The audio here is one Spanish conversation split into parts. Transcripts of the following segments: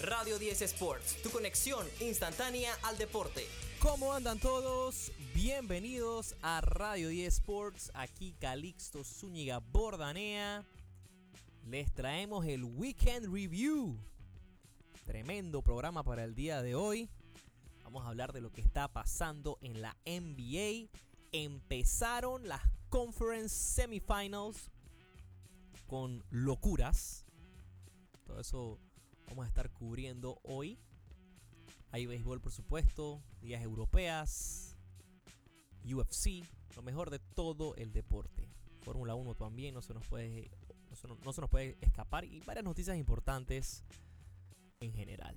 Radio 10 Sports, tu conexión instantánea al deporte. ¿Cómo andan todos? Bienvenidos a Radio 10 Sports. Aquí Calixto Zúñiga Bordanea. Les traemos el Weekend Review. Tremendo programa para el día de hoy. Vamos a hablar de lo que está pasando en la NBA. Empezaron las Conference Semifinals con locuras. Todo eso vamos a estar cubriendo hoy. Hay béisbol, por supuesto, días europeas, UFC, lo mejor de todo el deporte. Fórmula 1 también no se nos puede no se, no se nos puede escapar y varias noticias importantes en general.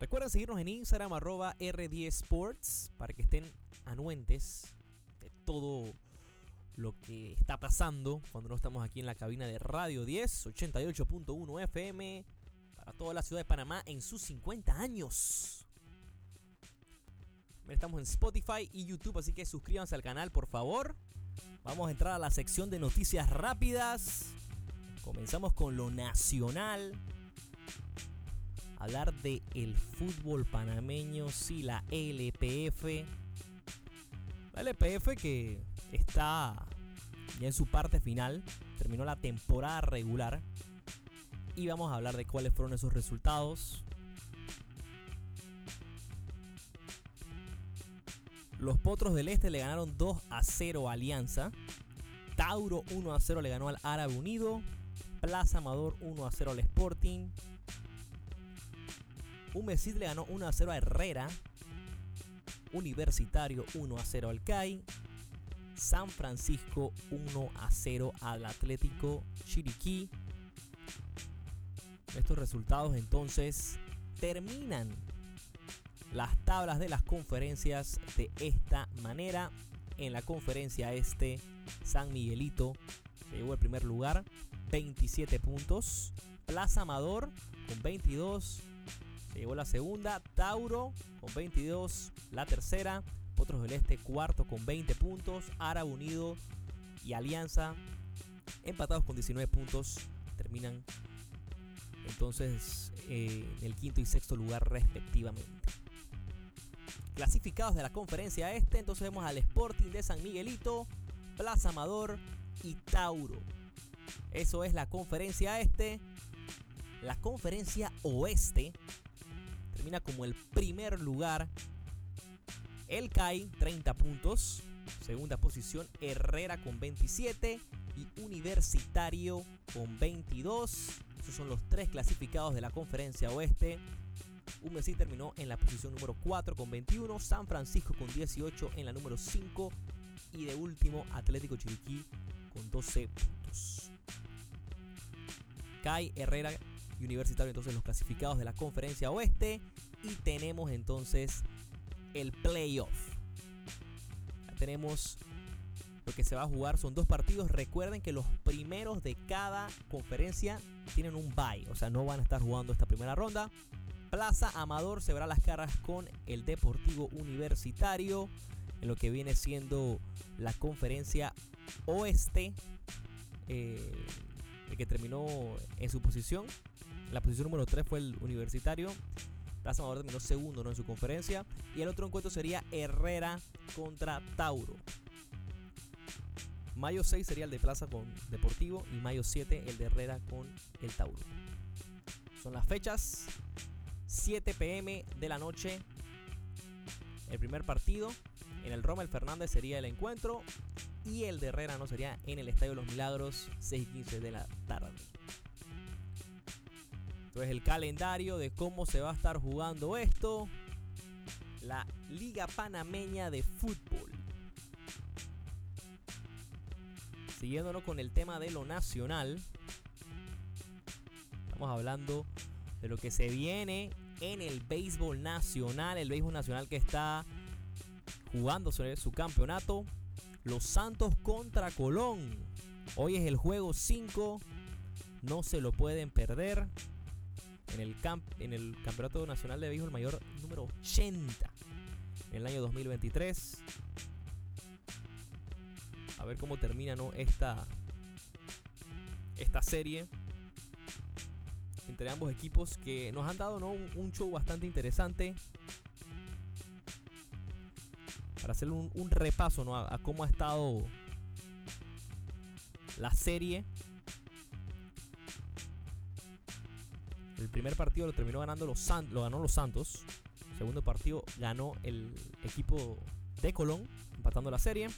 Recuerden seguirnos en Instagram arroba R10 Sports para que estén anuentes de todo lo que está pasando cuando no estamos aquí en la cabina de Radio 10, 88.1 FM, para toda la ciudad de Panamá en sus 50 años. Estamos en Spotify y YouTube, así que suscríbanse al canal, por favor. Vamos a entrar a la sección de noticias rápidas. Comenzamos con lo nacional. Hablar de el fútbol panameño, sí, la LPF. La LPF que está ya en su parte final, terminó la temporada regular y vamos a hablar de cuáles fueron esos resultados. Los Potros del Este le ganaron 2 a 0 a Alianza. Tauro 1 a 0 le ganó al Árabe Unido. Plaza Amador 1 a 0 al Sporting. Humesid le ganó 1 a 0 a Herrera. Universitario 1 a 0 al CAI. San Francisco 1 a 0 al Atlético Chiriquí. Estos resultados entonces terminan las tablas de las conferencias de esta manera. En la conferencia este, San Miguelito se llevó el primer lugar, 27 puntos. Plaza Amador con 22 se llevó la segunda. Tauro con 22 la tercera. Potros del Este cuarto con 20 puntos. Árabe Unido y Alianza empatados con 19 puntos. Terminan entonces eh, en el quinto y sexto lugar respectivamente. Clasificados de la conferencia este, entonces vemos al Sporting de San Miguelito, Plaza Amador y Tauro. Eso es la conferencia este. La conferencia oeste termina como el primer lugar el CAI 30 puntos. Segunda posición Herrera con 27 y Universitario con 22. Esos son los tres clasificados de la conferencia oeste. Umesi terminó en la posición número 4 con 21. San Francisco con 18 en la número 5. Y de último Atlético Chiriquí con 12 puntos. CAI, Herrera y Universitario entonces los clasificados de la conferencia oeste. Y tenemos entonces el playoff. Tenemos lo que se va a jugar. Son dos partidos. Recuerden que los primeros de cada conferencia tienen un bye. O sea, no van a estar jugando esta primera ronda. Plaza Amador se verá las caras con el Deportivo Universitario. En lo que viene siendo la conferencia oeste. Eh, el que terminó en su posición. La posición número 3 fue el Universitario. Plaza Amador terminó segundo ¿no? en su conferencia. Y el otro encuentro sería Herrera contra Tauro. Mayo 6 sería el de Plaza con Deportivo y mayo 7 el de Herrera con el Tauro. Son las fechas. 7 pm de la noche. El primer partido. En el Roma el Fernández sería el encuentro. Y el de Herrera no sería en el Estadio de los Milagros. 6 y 15 de la tarde. Entonces el calendario de cómo se va a estar jugando esto. La Liga Panameña de Fútbol. Siguiéndonos con el tema de lo nacional. Estamos hablando de lo que se viene en el béisbol nacional. El béisbol nacional que está jugando su campeonato. Los Santos contra Colón. Hoy es el juego 5. No se lo pueden perder en el, camp, en el Campeonato Nacional de Béisbol Mayor número 80 en el año 2023. A ver cómo termina ¿no? esta, esta serie. entre ambos equipos que nos han dado ¿no? un, show bastante interesante. Para hacer un, repaso ¿no? a cómo ha estado la serie. El primer partido lo terminó ganando los San- lo ganó los Santos. El segundo partido ganó el equipo de Colón, empatando la serie.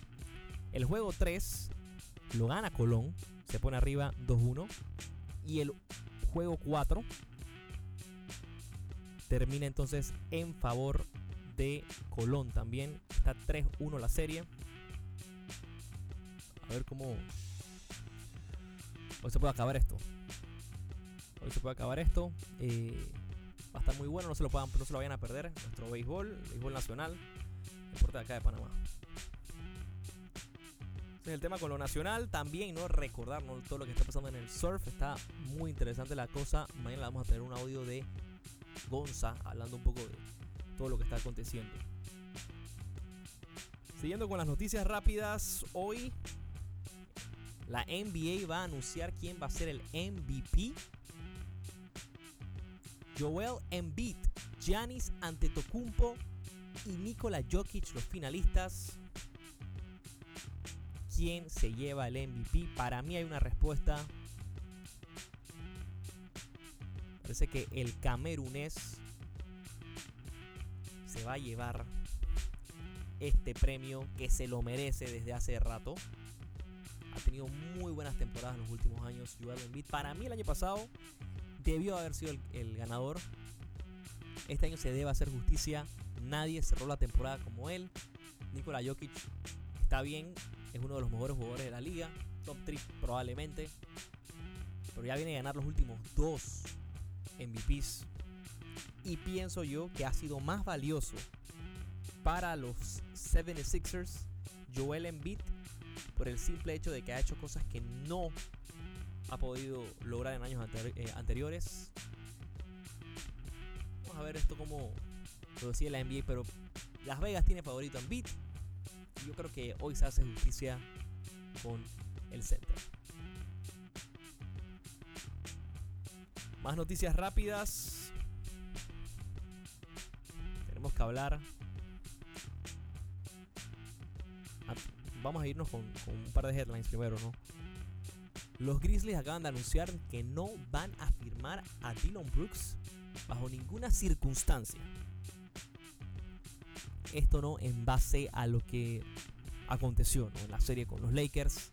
El juego 3 lo gana Colón, se pone arriba 2-1. Y el juego 4 termina entonces en favor de Colón también. Está 3-1 la serie. A ver cómo. Hoy se puede acabar esto. Se puede acabar esto. Eh, va a estar muy bueno, no se lo, puedan, no se lo vayan a perder. Nuestro béisbol, béisbol nacional, deporte de acá de Panamá. Es el tema con lo nacional. También, ¿no? Recordar ¿no? todo lo que está pasando en el surf. Está muy interesante la cosa. Mañana vamos a tener un audio de Gonza hablando un poco de todo lo que está aconteciendo. Siguiendo con las noticias rápidas, hoy la NBA va a anunciar quién va a ser el MVP. Joel Embiid, Giannis Antetokounmpo y Nikola Jokic los finalistas. ¿Quién se lleva el MVP? Para mí hay una respuesta. Parece que el camerunés se va a llevar este premio que se lo merece desde hace rato. Ha tenido muy buenas temporadas en los últimos años. Joel Embiid. Para mí el año pasado debió haber sido el, ganador. Este año se debe hacer justicia. Nadie cerró la temporada como él. Nikola Jokic está bien. Es uno de los mejores jugadores de la liga. Top 3 probablemente. Pero ya viene a ganar los últimos dos MVPs. Y pienso yo que ha sido más valioso para los 76ers Joel Embiid por el simple hecho de que ha hecho cosas que no ha podido lograr en años eh, anteriores. Vamos a ver esto como lo decía la NBA, pero Las Vegas tiene favorito a Embiid. Y yo creo que hoy se hace justicia con el center. Más noticias rápidas. Tenemos que hablar. Ah, Vamos a irnos con, con un par de headlines primero, ¿no? Los Grizzlies acaban de anunciar que no van a firmar a Dylan Brooks bajo ninguna circunstancia. Esto no en base a lo que aconteció en la serie con los Lakers.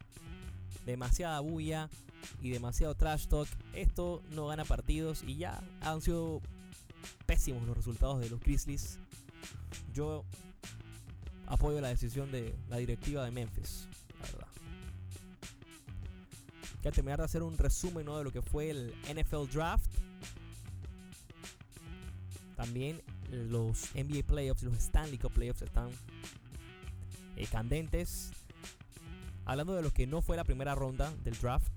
Demasiada bulla y demasiado trash talk. Esto no gana partidos y ya han sido pésimos los resultados de los Grizzlies. Yo apoyo la decisión de la directiva de Memphis. Voy a terminar de hacer un resumen ¿no? de lo que fue el NFL Draft. También los NBA Playoffs y los Stanley Cup Playoffs están eh, candentes. Hablando de lo que no fue la primera ronda del draft,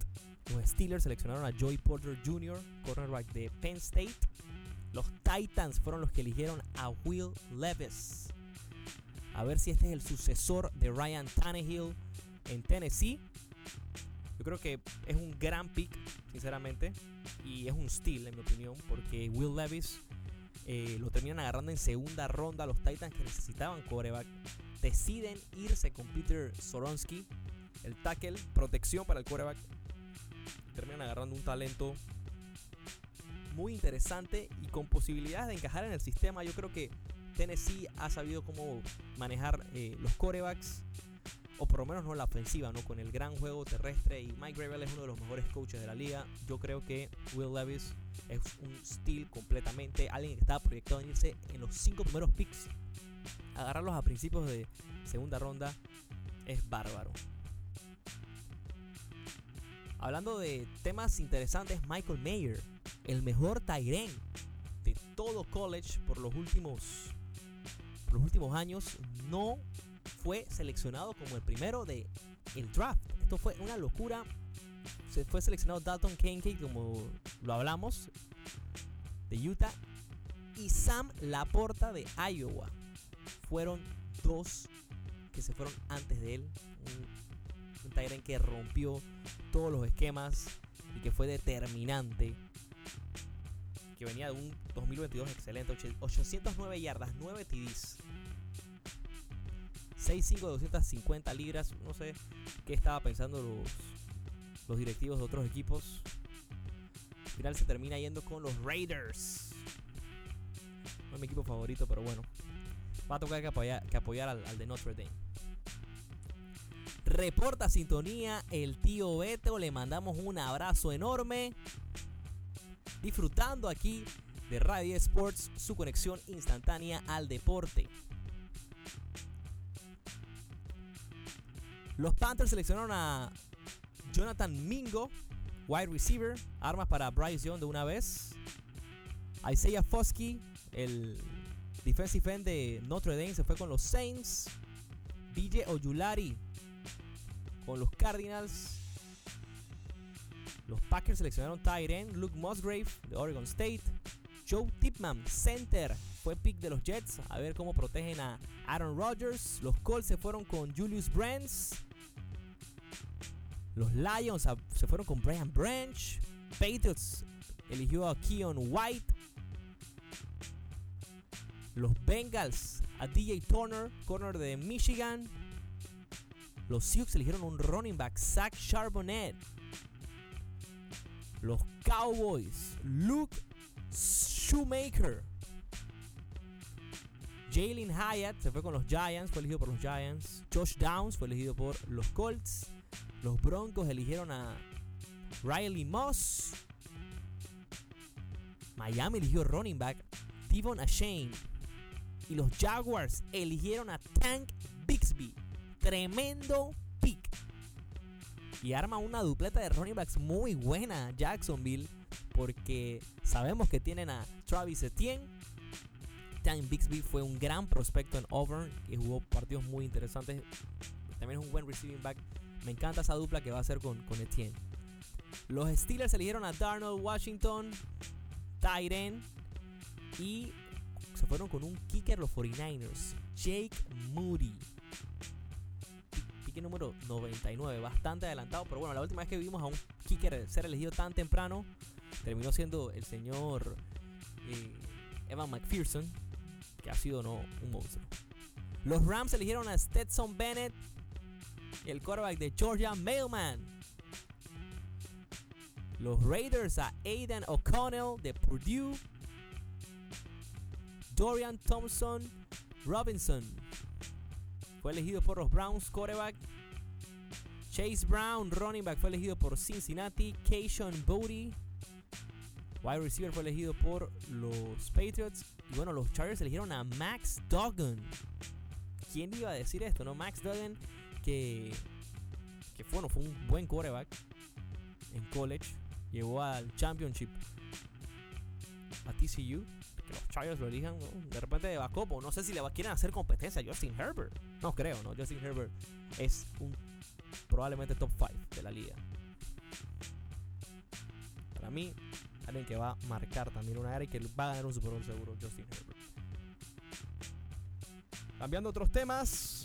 los Steelers seleccionaron a Joey Porter Jr., cornerback de Penn State. Los Titans fueron los que eligieron a Will Levis. A ver si este es el sucesor de Ryan Tannehill en Tennessee. Yo creo que es un gran pick, sinceramente. Y es un steal, en mi opinión, porque Will Levis eh, lo terminan agarrando en segunda ronda. Los Titans que necesitaban coreback deciden irse con Peter Soronsky, el tackle, protección para el coreback. Terminan agarrando un talento muy interesante y con posibilidades de encajar en el sistema. Yo creo que Tennessee ha sabido cómo manejar eh, los corebacks, o por lo menos no la ofensiva, ¿no? con el gran juego terrestre. Y Mike Gravel es uno de los mejores coaches de la liga. Yo creo que Will Levis es un steal completamente. Alguien que estaba proyectado en irse en los cinco primeros picks. Agarrarlos a principios de segunda ronda es bárbaro. Hablando de temas interesantes, Michael Mayer, el mejor Tyren de todo college por los últimos por los últimos años, no fue seleccionado como el primero de el draft. Esto fue una locura. Se fue seleccionado Dalton Kincaid, como lo hablamos, de Utah, y Sam Laporta de Iowa. Fueron dos que se fueron antes de él. Un, un Tyrant que rompió todos los esquemas y que fue determinante que venía de un 2022 excelente. 809 yardas, 9 TDs. 6'5 250 libras. No sé qué estaba pensando los, los directivos de otros equipos. Al final se termina yendo con los Raiders. No es mi equipo favorito, pero bueno. Va a tocar que apoyar, que apoyar al de Notre Dame. Reporta sintonía el tío Beto. Le mandamos un abrazo enorme. Disfrutando aquí de Radio Sports, su conexión instantánea al deporte. Los Panthers seleccionaron a Jonathan Mingo, wide receiver, armas para Bryce Young de una vez. Isaiah Foskey, el defensive end de Notre Dame, se fue con los Saints. BJ Oyulari con los Cardinals. Los Packers seleccionaron Tyren, Luke Musgrave de Oregon State. Joe Tipman, center, fue pick de los Jets. A ver cómo protegen a Aaron Rodgers. Los Colts se fueron con Julius Brands. Los Lions se fueron con Brian Branch. Patriots eligió a Keon White. Los Bengals a DJ Turner, corner de Michigan. Los Sioux eligieron un running back, Zach Charbonnet. Los Cowboys, Luke Shoemaker. Jalen Hyatt se fue con los Giants, fue elegido por los Giants. Josh Downs fue elegido por los Colts. Los Broncos eligieron a Riley Moss. Miami eligió running back Devon Ashane. Y los Jaguars eligieron a Tank Bixby. Tremendo pick. Y arma una dupleta de running backs muy buena Jacksonville. Porque sabemos que tienen a Travis Etienne. Tank Bixby fue un gran prospecto en Auburn y jugó partidos muy interesantes. También es un buen receiving back. Me encanta esa dupla que va a hacer con, Etienne. Los Steelers eligieron a Darnold Washington, Tyren y se fueron con un kicker los 49ers, Jake Moody. Pique número 99, bastante adelantado, pero bueno, la última vez que vimos a un kicker ser elegido tan temprano terminó siendo el señor eh, Evan McPherson, que ha sido no un monstruo. Los Rams eligieron a Stetson Bennett, el quarterback de Georgia Mailman. Los Raiders a Aiden O'Connell de Purdue. Dorian Thompson Robinson fue elegido por los Browns quarterback. Chase Brown, running back, fue elegido por Cincinnati. Keishon Bodie, wide receiver, fue elegido por los Patriots. Y bueno, los Chargers eligieron a Max Duggan. ¿Quién iba a decir esto, no? Max Duggan, que, que bueno, fue un buen quarterback en college. Llegó al championship a TCU. Que los Chargers lo elijan de repente de backup. O no sé si le quieren hacer competencia a Justin Herbert. No creo, ¿no? Justin Herbert es un probablemente top 5 de la liga. Para mí, alguien que va a marcar también una era y que va a ganar un Super Bowl seguro, Justin Herbert. Cambiando otros temas,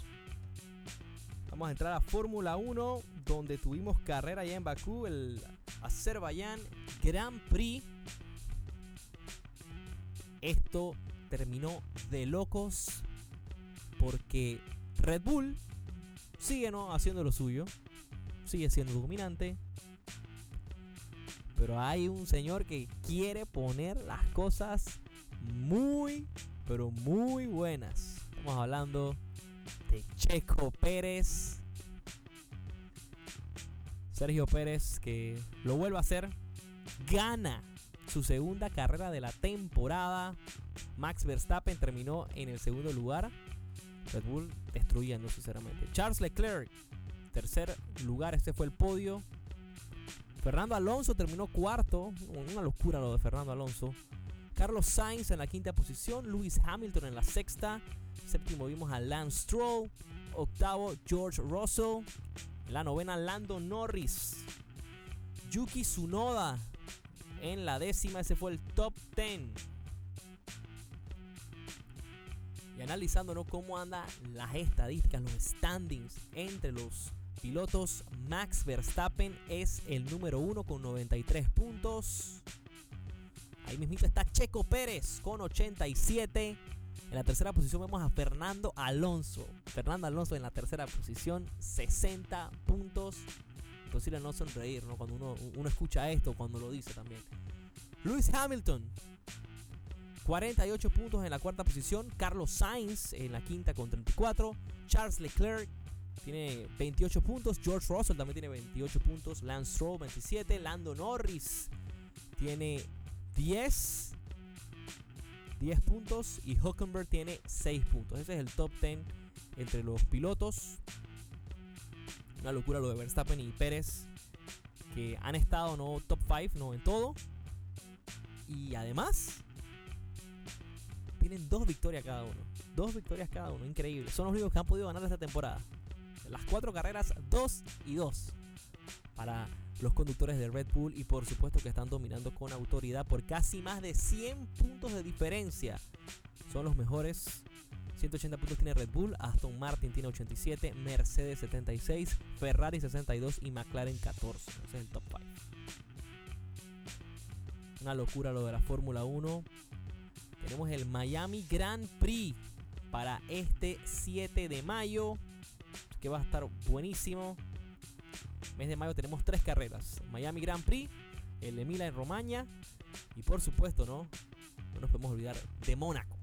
vamos a entrar a Fórmula 1, donde tuvimos carrera ya en Bakú, el Azerbaiyán Grand Prix. Esto terminó de locos porque Red Bull sigue ¿no? haciendo lo suyo, sigue siendo dominante, pero hay un señor que quiere poner las cosas muy, pero muy buenas. Estamos hablando Checo Pérez. Sergio Pérez que lo vuelve a hacer. Gana su segunda carrera de la temporada. Max Verstappen terminó en el segundo lugar. Red Bull destruyendo sinceramente. Charles Leclerc, tercer lugar, este fue el podio. Fernando Alonso terminó cuarto, una locura lo de Fernando Alonso. Carlos Sainz en la quinta posición, Lewis Hamilton en la sexta, séptimo vimos a Lance Stroll, octavo George Russell, la novena Lando Norris, Yuki Tsunoda en la décima, ese fue el top 10 y analizando cómo andan las estadísticas, los standings entre los pilotos, Max Verstappen es el número uno con 93 puntos. Ahí mismito está Checo Pérez con 87. En la tercera posición vemos a Fernando Alonso. Fernando Alonso en la tercera posición, 60 puntos. Imposible no sonreír, ¿no? Cuando uno, escucha esto, cuando lo dice también. Lewis Hamilton, 48 puntos en la cuarta posición. Carlos Sainz en la quinta con 34. Charles Leclerc tiene 28 puntos. George Russell también tiene 28 puntos. Lance Stroll 27. Lando Norris tiene 10. 10 puntos. Y Hockenberg tiene 6 puntos. Ese es el top 10 entre los pilotos. Una locura lo de Verstappen y Pérez. Que han estado no top 5, no en todo. Y además, tienen dos victorias cada uno. Dos victorias cada uno, increíble. Son los únicos que han podido ganar esta temporada. Las cuatro carreras, 2 y 2. Para los conductores de Red Bull y por supuesto que están dominando con autoridad por casi más de 100 puntos de diferencia. Son los mejores. 180 puntos tiene Red Bull, Aston Martin tiene 87, Mercedes 76, Ferrari 62 y McLaren 14. Ese es el top 5. Una locura lo de la Fórmula 1. Tenemos el Miami Grand Prix para este 7 de mayo. Que va a estar buenísimo. Mes de mayo tenemos tres carreras. Miami Grand Prix, el de Mila en Romaña. Y por supuesto, ¿no? No nos podemos olvidar de Mónaco.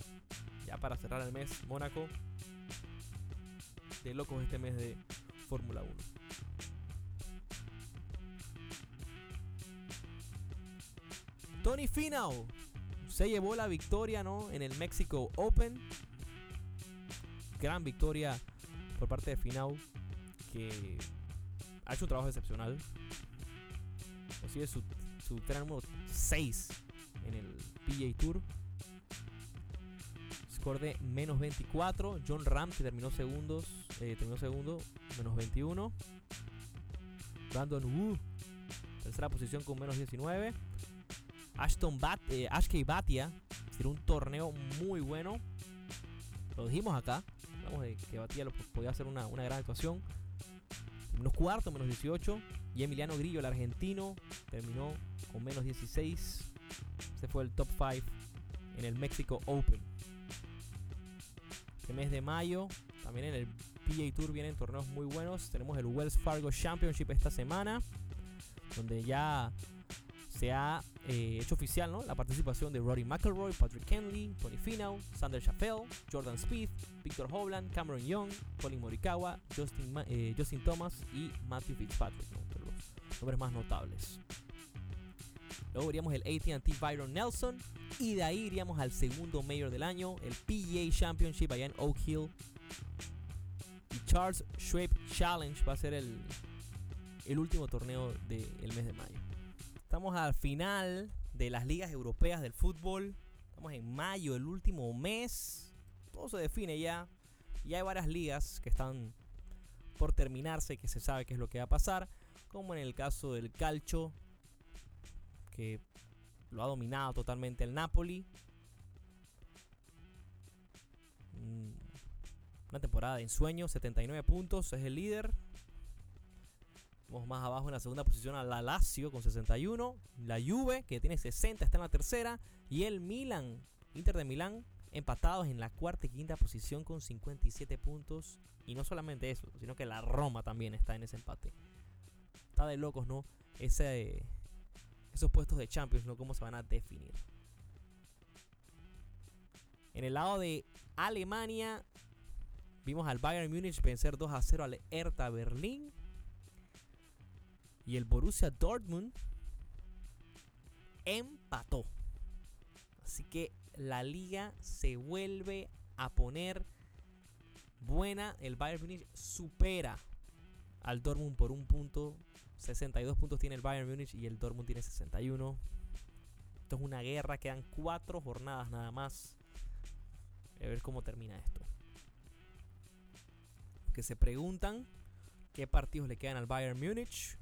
Ya para cerrar el mes, Mónaco. De locos este mes de Fórmula 1. Tony Finau se llevó la victoria ¿no? en el Mexico Open. Gran victoria por parte de Finau, que ha hecho un trabajo excepcional. Es su, su número 6 en el PGA Tour. Score de menos 24. John Ram, que terminó segundos, eh, terminó segundo, menos 21. Brandon Wu, tercera posición con menos 19. Ashton Bat, eh, Ashkey Batia tiene un torneo muy bueno. Lo dijimos acá. Hablamos de que Batia lo podía hacer una, una gran actuación. Menos cuarto, menos 18. Y Emiliano Grillo, el argentino, terminó con menos 16. Este fue el top 5 en el Mexico Open. Este mes de mayo, también en el PGA Tour vienen torneos muy buenos. Tenemos el Wells Fargo Championship esta semana, donde ya se ha eh, hecho oficial ¿no? la participación de Rory McIlroy, Patrick Kenley, Tony Finau, Sander Chappell, Jordan Spieth, Victor Hovland, Cameron Young, Colin Morikawa, Justin, eh, Thomas y Matthew Fitzpatrick, ¿no? nombres más notables. Luego iríamos el AT&T Byron Nelson y de ahí iríamos al segundo mayor del año, el PGA Championship allá en Oak Hill. Y Charles Schwab Challenge va a ser el, el último torneo del mes de mayo. Estamos al final de las ligas europeas del fútbol. Estamos en mayo, el último mes. Todo se define ya. Y hay varias ligas que están por terminarse, que se sabe qué es lo que va a pasar. Como en el caso del Calcio, que lo ha dominado totalmente el Napoli. Mm, una temporada de ensueño, 79 puntos, es el líder. Vamos más abajo en la segunda posición a la Lazio con 61. La Juve, que tiene 60, está en la tercera. Y el Milan, Inter de Milán, empatados en la cuarta y quinta posición con 57 puntos. Y no solamente eso, sino que la Roma también está en ese empate. Está de locos, ¿no? Ese, esos puestos de Champions, ¿no? ¿Cómo se van a definir? En el lado de Alemania, vimos al Bayern Múnich vencer 2 a 0 al Hertha Berlín. Y el Borussia Dortmund empató. Así que la liga se vuelve a poner buena. El Bayern Munich supera al Dortmund por un punto. 62 puntos tiene el Bayern Munich y el Dortmund tiene 61. Esto es una guerra. Quedan cuatro jornadas nada más. A ver cómo termina esto. Que se preguntan qué partidos le quedan al Bayern Munich.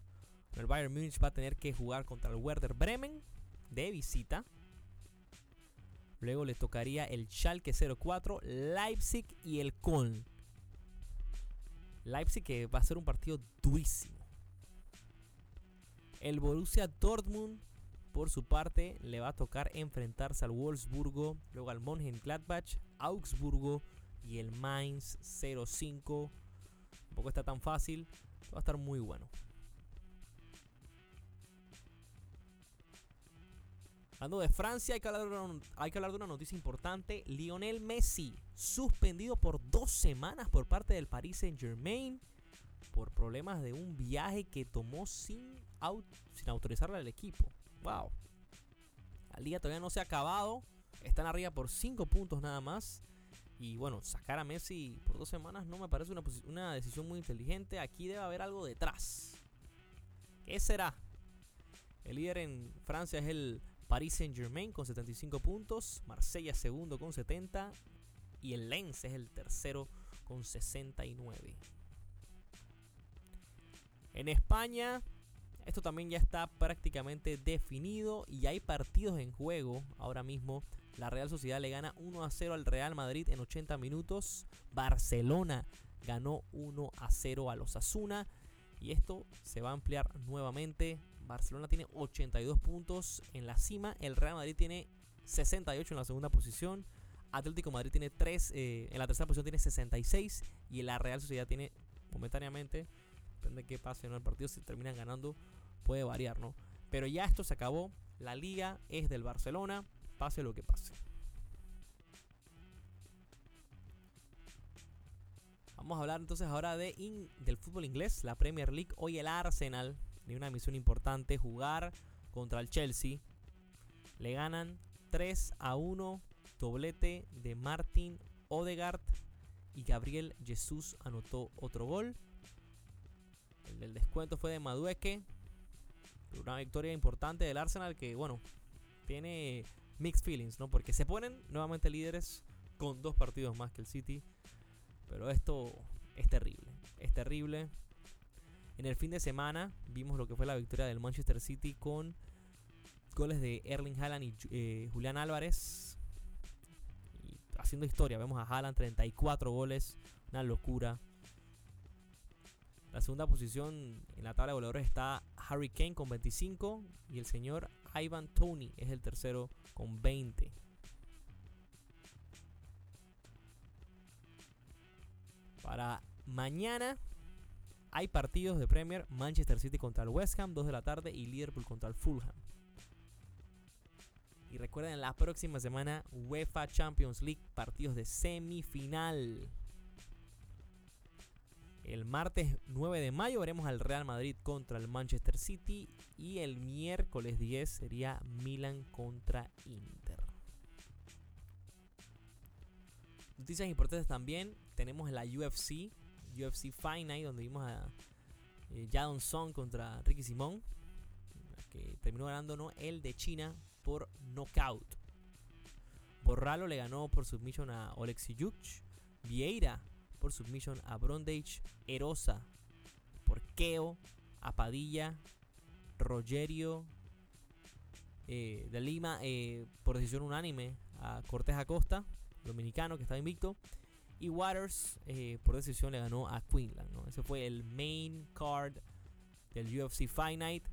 El Bayern Múnich va a tener que jugar contra el Werder Bremen de visita. Luego le tocaría el Schalke 04, Leipzig y el Köln. Leipzig que va a ser un partido durísimo. El Borussia Dortmund por su parte, le va a tocar enfrentarse al Wolfsburgo, luego al Mönchengladbach, Augsburgo y el Mainz 05. Tampoco está tan fácil, va a estar muy bueno. Hablando de Francia, hay que, hablar de una, hay que hablar de una noticia importante. Lionel Messi, suspendido por dos semanas por parte del Paris Saint Germain por problemas de un viaje que tomó sin, sin autorizarle al equipo. Wow. La liga todavía no se ha acabado. Están arriba por 5 puntos nada más. Y bueno, sacar a Messi por dos semanas no me parece una, una decisión muy inteligente. Aquí debe haber algo detrás. ¿Qué será? El líder en Francia es el Paris Saint Germain con 75 puntos. Marsella segundo con 70. Y el Lens es el tercero con 69. En España, esto también ya está prácticamente definido y hay partidos en juego ahora mismo. La Real Sociedad le gana 1 a 0 al Real Madrid en 80 minutos. Barcelona ganó 1 a 0 a los Asuna. Y esto se va a ampliar nuevamente. Barcelona tiene 82 puntos en la cima. El Real Madrid tiene 68 en la segunda posición. Atlético Madrid tiene 3, eh, en la tercera posición tiene 66. Y la Real Sociedad tiene momentáneamente depende de qué pase en el partido, si terminan ganando, puede variar, ¿no? Pero ya esto se acabó. La liga es del Barcelona, pase lo que pase. Vamos a hablar entonces ahora de del fútbol inglés, la Premier League. Hoy el Arsenal tiene una misión importante, jugar contra el Chelsea. Le ganan 3 a 1, doblete de Martin Odegaard y Gabriel Jesús anotó otro gol. El descuento fue de Madueque. Una victoria importante del Arsenal que, bueno, tiene mixed feelings, ¿no? Porque se ponen nuevamente líderes con dos partidos más que el City. Pero esto es terrible. Es terrible. En el fin de semana vimos lo que fue la victoria del Manchester City con goles de Erling Haaland y eh, Julián Álvarez. Haciendo historia, vemos a Haaland 34 goles. Una locura. La segunda posición en la tabla de goleadores está Harry Kane con 25 y el señor Ivan Tony es el tercero con 20. Para mañana hay partidos de Premier, Manchester City contra el West Ham, 2 de la tarde, y Liverpool contra el Fulham. Y recuerden, la próxima semana UEFA Champions League, partidos de semifinal. El martes 9 de mayo veremos al Real Madrid contra el Manchester City y el miércoles 10 sería Milan contra Inter. Noticias importantes también, tenemos la UFC, UFC Fight Night, donde vimos a eh, Jadon Song contra Ricky Simón, que terminó ganando el de China por knockout. Borralo le ganó por submission a Oleksiy Vieira por submission a Brondage, Erosa por Keo, a Padilla, Rogerio eh, de Lima eh, por decisión unánime a Cortés Acosta, dominicano que está invicto. Y Waters eh, por decisión le ganó a Queensland. Ese fue el main card del UFC Night.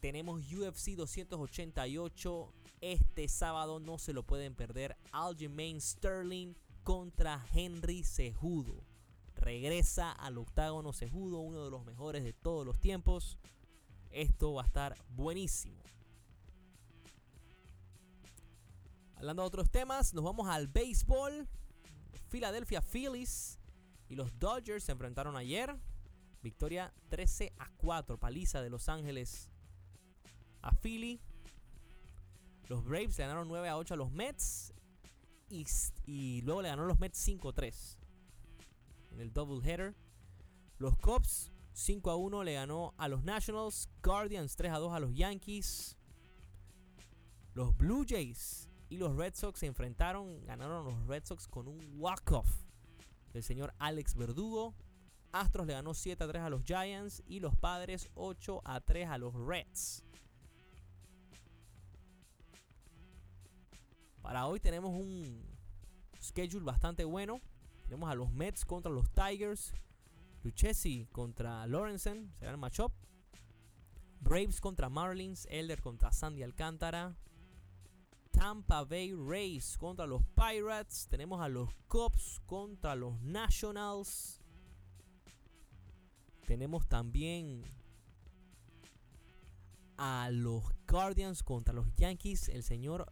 Tenemos UFC 288 este sábado, no se lo pueden perder. Aljamain Sterling contra Henry Sejudo. Regresa al octágono Sejudo, uno de los mejores de todos los tiempos. Esto va a estar buenísimo. Hablando de otros temas, nos vamos al béisbol. Philadelphia Phillies y los Dodgers se enfrentaron ayer. Victoria 13 a 4, paliza de Los Ángeles a Philly. Los Braves ganaron 9 a 8 a los Mets y, luego le ganó los Mets 5-3 en el double header. Los Cubs 5 a 1 le ganó a los Nationals. Guardians 3 a 2 a los Yankees. Los Blue Jays y los Red Sox se enfrentaron. Ganaron los Red Sox con un walk-off del señor Alex Verdugo. Astros le ganó 7 a 3 a los Giants. Y los Padres 8 a 3 a los Reds. Para hoy tenemos un schedule bastante bueno. Tenemos a los Mets contra los Tigers. Lucchesi contra Lorenzen. Será el matchup. Braves contra Marlins, Elder contra Sandy Alcántara. Tampa Bay Rays contra los Pirates. Tenemos a los Cubs contra los Nationals. Tenemos también a los Guardians contra los Yankees. El señor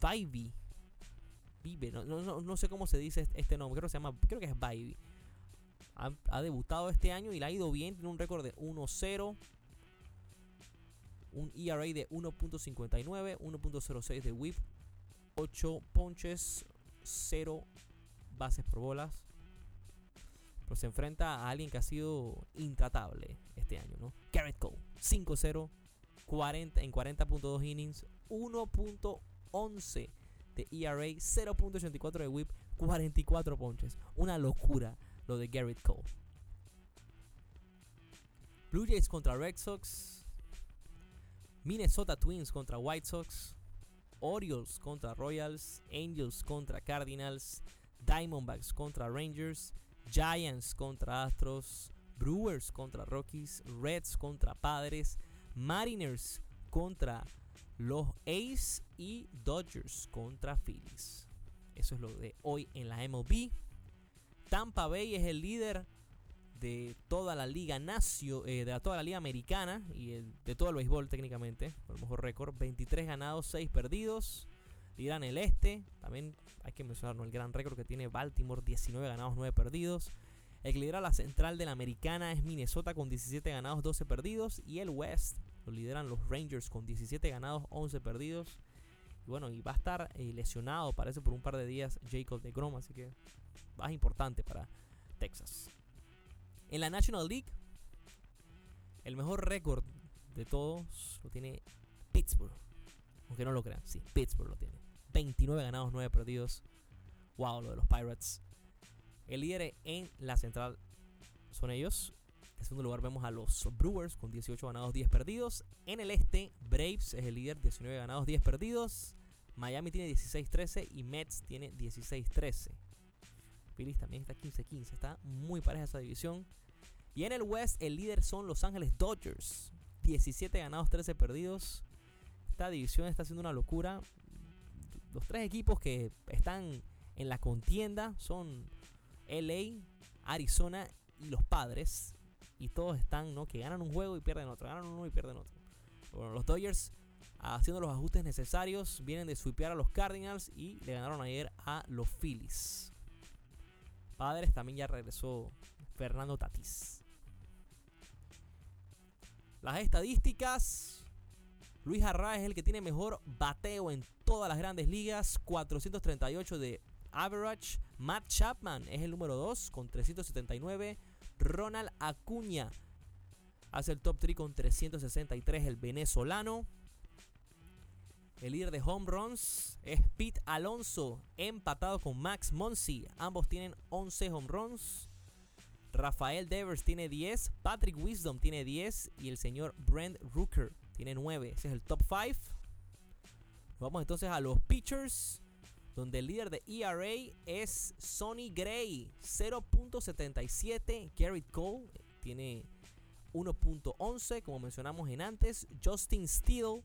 Vivey. Vive, no, no, no, sé cómo se dice este nombre. Creo que se llama. Creo que es Vivey. Ha, ha debutado este año y le ha ido bien. Tiene un récord de 1-0 un ERA de 1.59, 1.06 de whip, 8 ponches, 0 bases por bolas. Pero se enfrenta a alguien que ha sido intratable este año, ¿no? Garrett Cole, 5-0, 40, en 40.2 innings, 1.11 de ERA, 0.84 de whip, 44 ponches. Una locura lo de Garrett Cole. Blue Jays contra Red Sox. Minnesota Twins contra White Sox, Orioles contra Royals, Angels contra Cardinals, Diamondbacks contra Rangers, Giants contra Astros, Brewers contra Rockies, Reds contra Padres, Mariners contra los A's y Dodgers contra Phillies. Eso es lo de hoy en la MLB. Tampa Bay es el líder de toda la liga nacio, eh, de toda la liga americana y de todo el béisbol técnicamente, por el mejor récord, 23 ganados, 6 perdidos. Lideran el este, también hay que mencionar el gran récord que tiene Baltimore, 19 ganados, 9 perdidos. El que lidera la central de la americana es Minnesota con 17 ganados, 12 perdidos. Y el West lo lideran los Rangers con 17 ganados, 11 perdidos. Y bueno, y va a estar eh, lesionado, parece, por un par de días Jacob de Grom, así que más importante para Texas. En la National League, el mejor récord de todos lo tiene Pittsburgh. Aunque no lo crean, sí, Pittsburgh lo tiene. 29 ganados, 9 perdidos. Wow, lo de los Pirates. El líder en la central son ellos. En segundo lugar vemos a los Brewers con 18 ganados, 10 perdidos. En el este, Braves es el líder, 19 ganados, 10 perdidos. Miami tiene 16-13 y Mets tiene 16-13. Phillies también está 15-15. Está muy pareja esa división. Y en el West, el líder son Los Ángeles Dodgers. 17 ganados, 13 perdidos. Esta división está siendo una locura. Los tres equipos que están en la contienda son LA, Arizona y los Padres. Y todos están, ¿no? Que ganan un juego y pierden otro. Ganan uno y pierden otro. Bueno, los Dodgers haciendo los ajustes necesarios. Vienen de sweepear a los Cardinals y le ganaron ayer a los Phillies. Padres también ya regresó Fernando Tatis. Las estadísticas. Luis Arraez es el que tiene mejor bateo en todas las grandes ligas. 438 de average. Matt Chapman es el número 2 con 379. Ronald Acuña hace el top 3 con 363 el venezolano. El líder de home runs es Pete Alonso, empatado con Max Monsi. Ambos tienen 11 home runs. Rafael Devers tiene 10, Patrick Wisdom tiene 10 y el señor Brent Rooker tiene 9. Ese es el top 5. Vamos entonces a los pitchers, donde el líder de ERA es Sonny Gray, 0.77. Garrett Cole tiene 1.11, como mencionamos en antes. Justin Steele,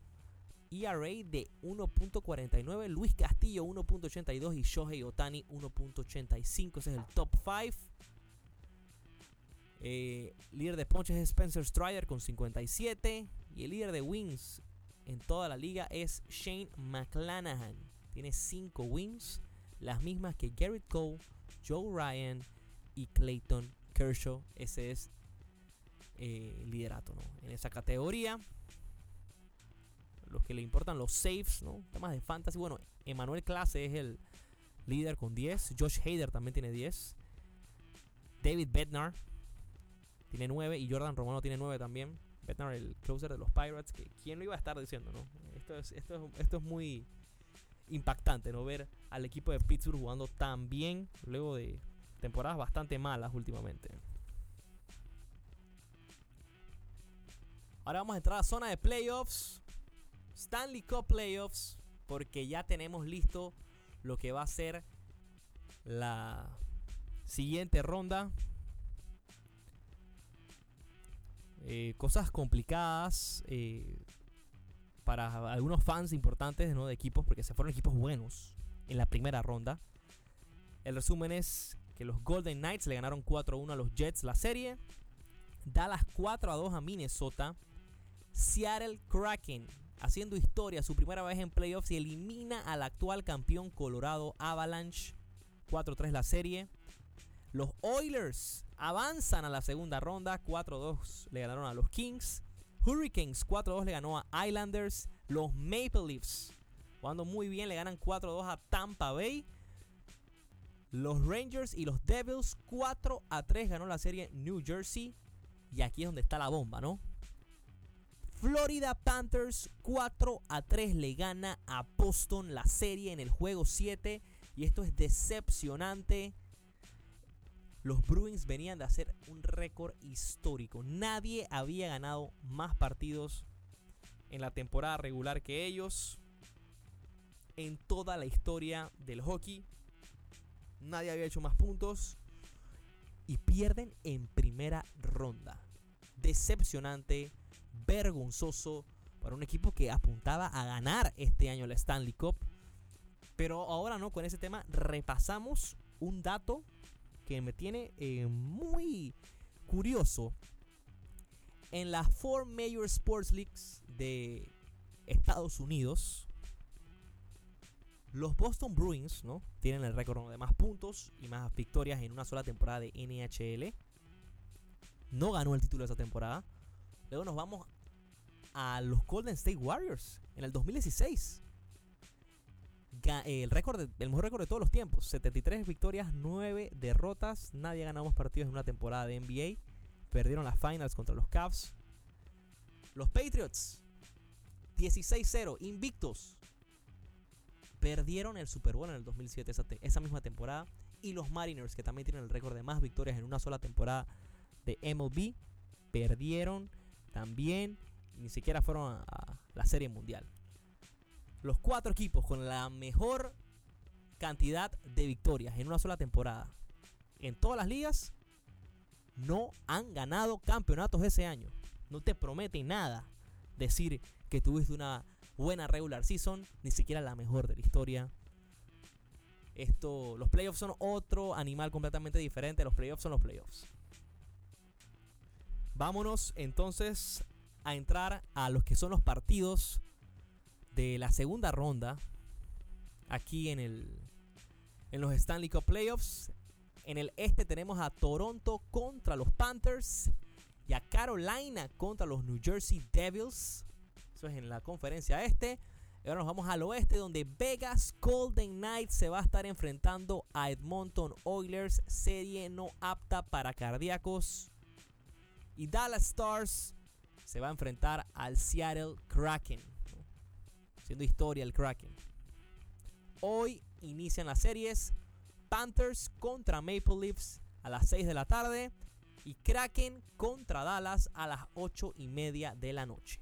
ERA de 1.49. Luis Castillo, 1.82. Y Shohei Otani, 1.85. Ese es el top 5. Eh, líder de ponches es Spencer Strider con 57. Y el líder de wins en toda la liga es Shane McClanahan. Tiene 5 wins, las mismas que Garrett Cole, Joe Ryan y Clayton Kershaw. Ese es eh, el liderato en esa categoría. Los que le importan los saves, ¿no? temas de fantasy. Bueno, Emanuel Clase es el líder con 10. Josh Hader también tiene 10. David Bednar tiene 9 y Jordan Romano tiene 9 también. Bednar, el closer de los Pirates, que quién lo iba a estar diciendo, ¿no? Esto es, esto esto es muy impactante, ¿no? Ver al equipo de Pittsburgh jugando tan bien luego de temporadas bastante malas últimamente. Ahora vamos a entrar a la zona de playoffs. Stanley Cup Playoffs. Porque ya tenemos listo lo que va a ser la siguiente ronda. Eh, cosas complicadas eh, para algunos fans importantes de equipos, porque se fueron equipos buenos en la primera ronda. El resumen es que los Golden Knights le ganaron 4-1 a los Jets la serie. Dallas 4-2 a Minnesota. Seattle Kraken haciendo historia su primera vez en playoffs y elimina al actual campeón Colorado Avalanche 4-3 la serie. Los Oilers avanzan a la segunda ronda 4-2 le ganaron a los Kings. Hurricanes 4-2 le ganó a Islanders. Los Maple Leafs jugando muy bien le ganan 4-2 a Tampa Bay. Los Rangers y los Devils 4 3 ganó la serie New Jersey. Y aquí es donde está la bomba, ¿no? Florida Panthers 4 a 3 le gana a Boston la serie en el juego 7 y esto es decepcionante. Los Bruins venían de hacer un récord histórico. Nadie había ganado más partidos en la temporada regular que ellos. En toda la historia del hockey. Nadie había hecho más puntos. Y pierden en primera ronda. Decepcionante vergonzoso para un equipo que apuntaba a ganar este año la Stanley Cup. Pero ahora no, con ese tema repasamos un dato que me tiene eh, muy curioso. En las Four Major Sports Leagues de Estados Unidos, los Boston Bruins ¿no? tienen el récord de más puntos y más victorias en una sola temporada de NHL. No ganó el título esa temporada. Luego nos vamos a los Golden State Warriors en el 2016. El, récord el mejor récord de todos los tiempos. 73 victorias, 9 derrotas. Nadie ganado más partidos en una temporada de NBA. Perdieron las finals contra los Cavs. Los Patriots, 16-0, invictos. Perdieron el Super Bowl en el 2007, esa, esa misma temporada. Y los Mariners, que también tienen el récord de más victorias en una sola temporada de MLB, perdieron también ni siquiera fueron a, la Serie Mundial. Los cuatro equipos con la mejor cantidad de victorias en una sola temporada en todas las ligas no han ganado campeonatos ese año. No te promete nada decir que tuviste una buena regular season, ni siquiera la mejor de la historia. Esto, los playoffs son otro animal completamente diferente. Los playoffs son los playoffs. Vámonos entonces a entrar a los que son los partidos de la segunda ronda aquí en el en los Stanley Cup Playoffs. En el este tenemos a Toronto contra los Panthers y a Carolina contra los New Jersey Devils. Eso es en la conferencia este. Y ahora nos vamos al oeste donde Vegas Golden Knights se va a estar enfrentando a Edmonton Oilers, serie no apta para cardíacos. Y Dallas Stars se va a enfrentar al Seattle Kraken. Siendo historia el Kraken. Hoy inician las series Panthers contra Maple Leafs a las 6 de la tarde y Kraken contra Dallas a las 8 y media de la noche.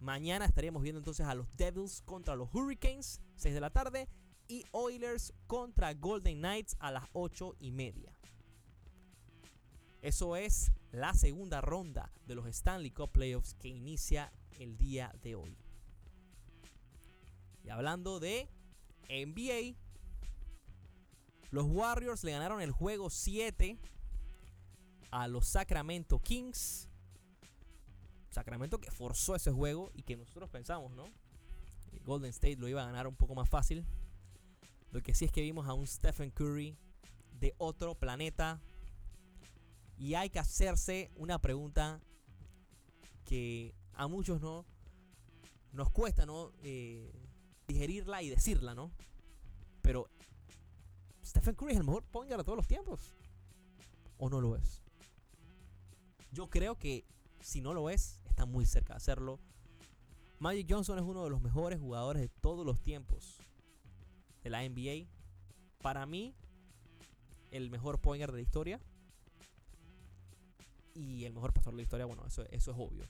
Mañana estaríamos viendo entonces a los Devils contra los Hurricanes, 6 de la tarde, y Oilers contra Golden Knights a las 8 y media. Eso es la segunda ronda de los Stanley Cup Playoffs que inicia el día de hoy. Y hablando de NBA, los Warriors le ganaron el juego 7 a los Sacramento Kings. Sacramento que forzó ese juego y que nosotros pensamos, ¿no? Golden State lo iba a ganar un poco más fácil. Lo que sí es que vimos a un Stephen Curry de otro planeta y hay que hacerse una pregunta que a muchos no nos cuesta no eh, digerirla y decirla, ¿no? Pero Stephen Curry es el mejor point de todos los tiempos. ¿O no lo es? Yo creo que si no lo es, está muy cerca de hacerlo. Magic Johnson es uno de los mejores jugadores de todos los tiempos de la NBA. Para mí, el mejor pointer de la historia y el mejor pastor de la historia, bueno, eso, eso es obvio.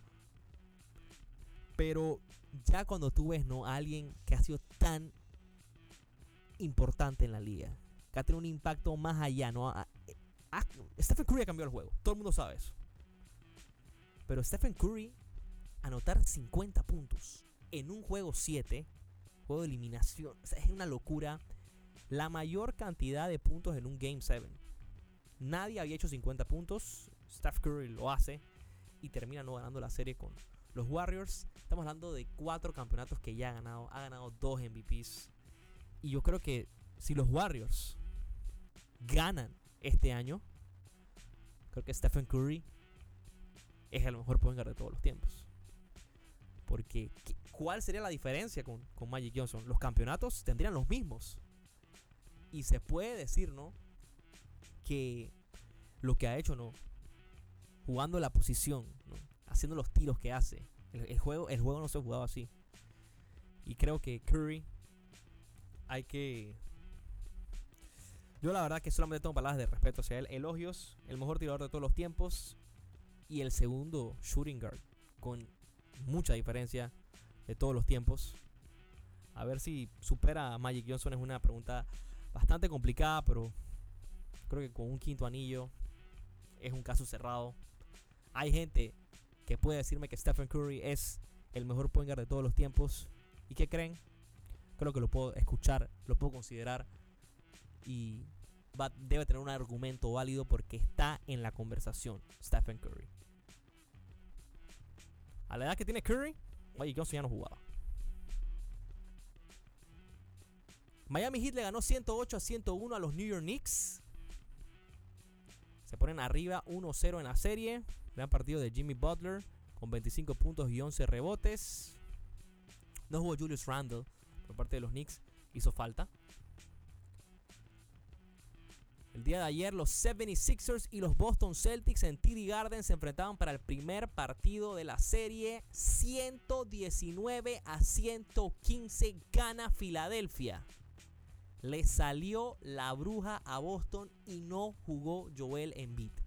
Pero ya cuando tú ves ¿no? a alguien que ha sido tan importante en la liga, que ha tenido un impacto más allá, ¿no? Stephen Curry cambió el juego, todo el mundo sabe eso. Pero Stephen Curry, anotar 50 puntos en un juego 7, juego de eliminación, es una locura. La mayor cantidad de puntos en un Game 7. Nadie había hecho 50 puntos. Steph Curry lo hace y termina no ganando la serie con los Warriors. Estamos hablando de cuatro campeonatos que ya ha ganado. Ha ganado dos MVPs. Y yo creo que si los Warriors ganan este año, creo que Stephen Curry es el mejor point de todos los tiempos. Porque, ¿cuál sería la diferencia con, con Magic Johnson? Los campeonatos tendrían los mismos. Y se puede decir, ¿no? Que lo que ha hecho, ¿no? Jugando la posición, ¿no? Haciendo los tiros que hace. El, juego, el juego no se ha jugado así. Y creo que Curry hay que... Yo la verdad que solamente tengo palabras de respeto hacia él. Elogios, el mejor tirador de todos los tiempos. Y el segundo shooting guard. Con mucha diferencia de todos los tiempos. A ver si supera a Magic Johnson es una pregunta bastante complicada, pero creo que con un quinto anillo es un caso cerrado. Hay gente que puede decirme que Stephen Curry es el mejor point de todos los tiempos. ¿Y qué creen? Creo que lo puedo escuchar, lo puedo considerar y debe tener un argumento válido porque está en la conversación Stephen Curry. A la edad que tiene Curry, Magic Johnson ya no jugaba. Miami Heat le ganó 108 a 101 a los New York Knicks. Se ponen arriba 1-0 en la serie. Gran partido de Jimmy Butler con 25 puntos y 11 rebotes. No jugó Julius Randle por parte de los Knicks. Hizo falta. El día de ayer los 76ers y los Boston Celtics en TD Garden se enfrentaban para el primer partido de la serie. 119 a 115 gana Filadelfia. Le salió la bruja a Boston y no jugó Joel Embiid.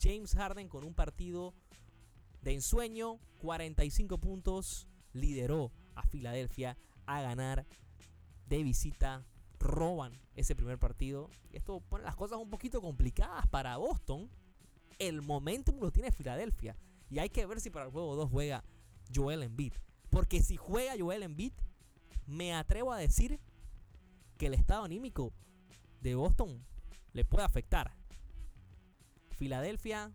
James Harden con un partido de ensueño, 45 puntos, lideró a Filadelfia a ganar de visita roban ese primer partido. Esto pone las cosas un poquito complicadas para Boston. El momentum lo tiene Filadelfia. Y hay que ver si para el juego 2 juega Joel Embiid. Porque si juega Joel Embiid, me atrevo a decir que el estado anímico de Boston le puede afectar. Filadelfia,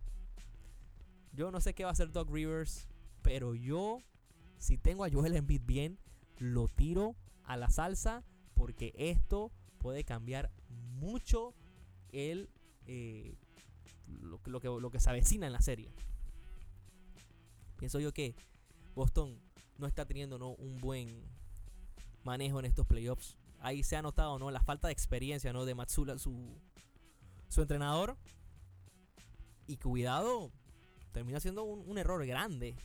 yo no sé qué va a hacer Doc Rivers, pero yo, si tengo a Joel Embiid bien, lo tiro a la salsa porque esto puede cambiar mucho el, eh, lo, que, lo que se avecina en la serie. Pienso yo que Boston no está teniendo ¿no? un buen manejo en estos playoffs. Ahí se ha notado ¿no? la falta de experiencia ¿no? de Matsula, su, su entrenador. Y cuidado, termina siendo un, error grande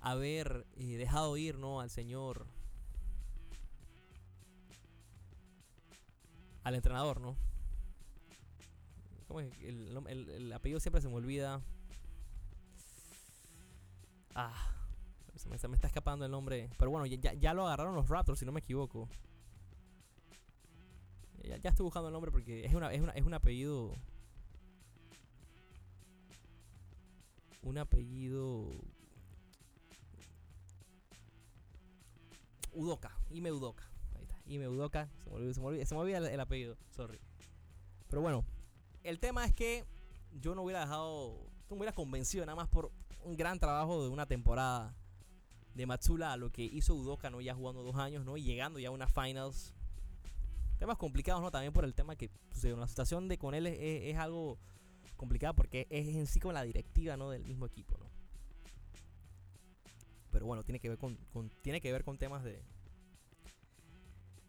haber eh, dejado ir ¿no? al señor al entrenador, ¿no? ¿Cómo es? El, apellido siempre se me olvida. Ah, se me, está escapando el nombre. Pero bueno, ya, lo agarraron los Raptors, si no me equivoco. Ya, estoy buscando el nombre porque es, una, es, una, es un apellido. Un apellido. Udoka, Ime Udoka. Y me Udoka. Se me olvidó, se me olvida, el, apellido. Sorry. Pero bueno, el tema es que yo no hubiera dejado. No hubiera convencido nada más por un gran trabajo de una temporada de Matsula a lo que hizo Udoka, ¿no? Ya jugando dos años, ¿no? Y llegando ya a unas finals. Temas complicados, ¿no? También por el tema que. La situación de con él es, algo complicado porque es en sí con la directiva, ¿no? Del mismo equipo, ¿no? Pero bueno, tiene que ver con tiene que ver con temas de,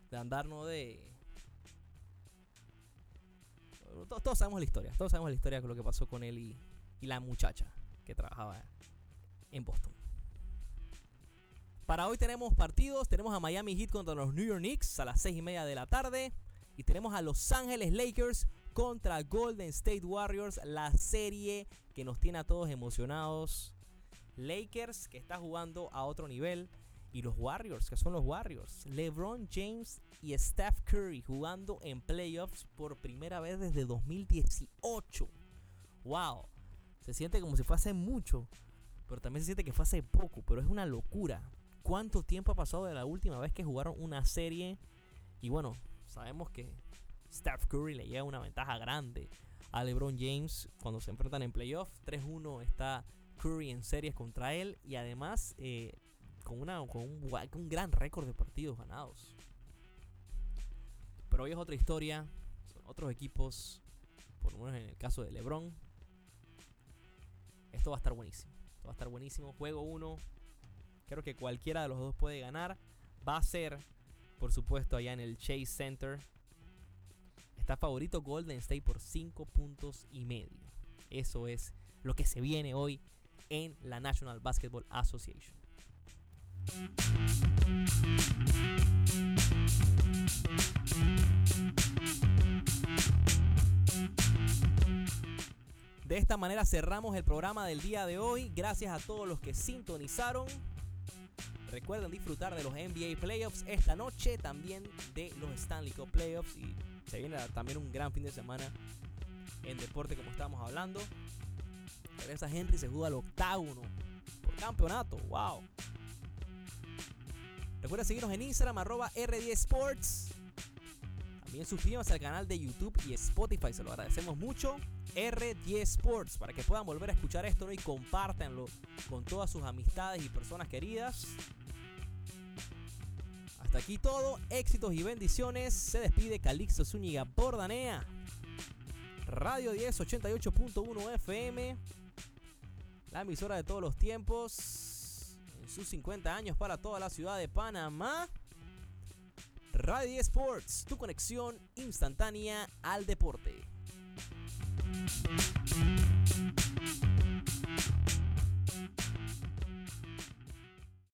de andar, ¿no? De... Todos, sabemos la historia, todos sabemos la historia con lo que pasó con él y, y la muchacha que trabajaba en Boston. Para hoy tenemos partidos, tenemos a Miami Heat contra los New York Knicks a las 6 y media de la tarde. Y tenemos a Los Ángeles Lakers contra Golden State Warriors, la serie que nos tiene a todos emocionados. Lakers que está jugando a otro nivel. Y los Warriors, que son los Warriors. LeBron James y Steph Curry jugando en playoffs por primera vez desde 2018. ¡Wow! Se siente como si fue hace mucho, pero también se siente que fue hace poco, pero es una locura. ¿Cuánto tiempo ha pasado de la última vez que jugaron una serie? Y bueno, sabemos que Steph Curry le llega una ventaja grande a LeBron James cuando se enfrentan en playoff. 3-1 está Curry en series contra él y además eh, con, una, con un, un gran récord de partidos ganados. Pero hoy es otra historia, son otros equipos, por lo menos en el caso de LeBron. Esto va a estar buenísimo. Esto va a estar buenísimo. Juego 1. Creo que cualquiera de los dos puede ganar. Va a ser, por supuesto, allá en el Chase Center. Está favorito Golden State por 5 puntos y medio. Eso es lo que se viene hoy en la National Basketball Association. De esta manera cerramos el programa del día de hoy. Gracias a todos los que sintonizaron. Recuerden disfrutar de los NBA Playoffs esta noche, también de los Stanley Cup Playoffs y se viene también un gran fin de semana en deporte como estábamos hablando. Teresa Henry se juega al octágono por campeonato. ¡Wow! Recuerda seguirnos en Instagram, arroba R10 Sports. También suscríbanse al canal de YouTube y Spotify, se lo agradecemos mucho. R10 Sports, para que puedan volver a escuchar esto y compártanlo con todas sus amistades y personas queridas. Hasta aquí todo, éxitos y bendiciones. Se despide Calixto Zúñiga Bordanea. Radio 10 88.1 FM. La emisora de todos los tiempos. En sus 50 años para toda la ciudad de Panamá. Radio 10 Sports, tu conexión instantánea al deporte.